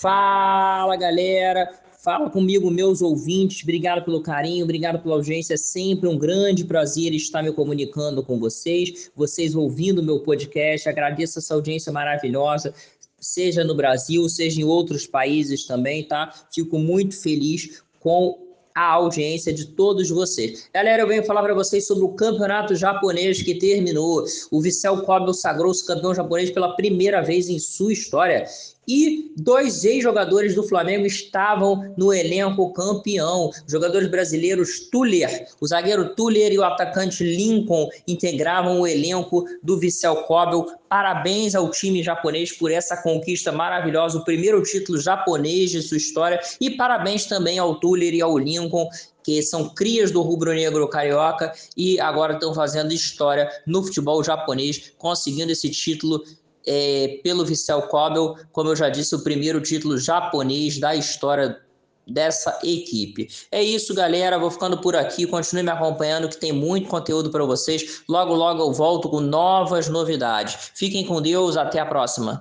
Fala galera, fala comigo, meus ouvintes. Obrigado pelo carinho, obrigado pela audiência. É sempre um grande prazer estar me comunicando com vocês, vocês ouvindo meu podcast. Agradeço essa audiência maravilhosa, seja no Brasil, seja em outros países também, tá? Fico muito feliz com a audiência de todos vocês. Galera, eu venho falar para vocês sobre o campeonato japonês que terminou. O Vissel Kobe sagrou-se campeão japonês pela primeira vez em sua história e dois ex-jogadores do Flamengo estavam no elenco campeão. Jogadores brasileiros Tuller, o zagueiro Tuller e o atacante Lincoln integravam o elenco do Vissel Kobe. Parabéns ao time japonês por essa conquista maravilhosa, o primeiro título japonês de sua história. E parabéns também ao Tuller e ao Lincoln, que são crias do rubro-negro carioca e agora estão fazendo história no futebol japonês, conseguindo esse título é, pelo Vissel Kobe, como eu já disse, o primeiro título japonês da história dessa equipe. É isso, galera. Vou ficando por aqui. Continue me acompanhando que tem muito conteúdo para vocês. Logo, logo eu volto com novas novidades. Fiquem com Deus. Até a próxima.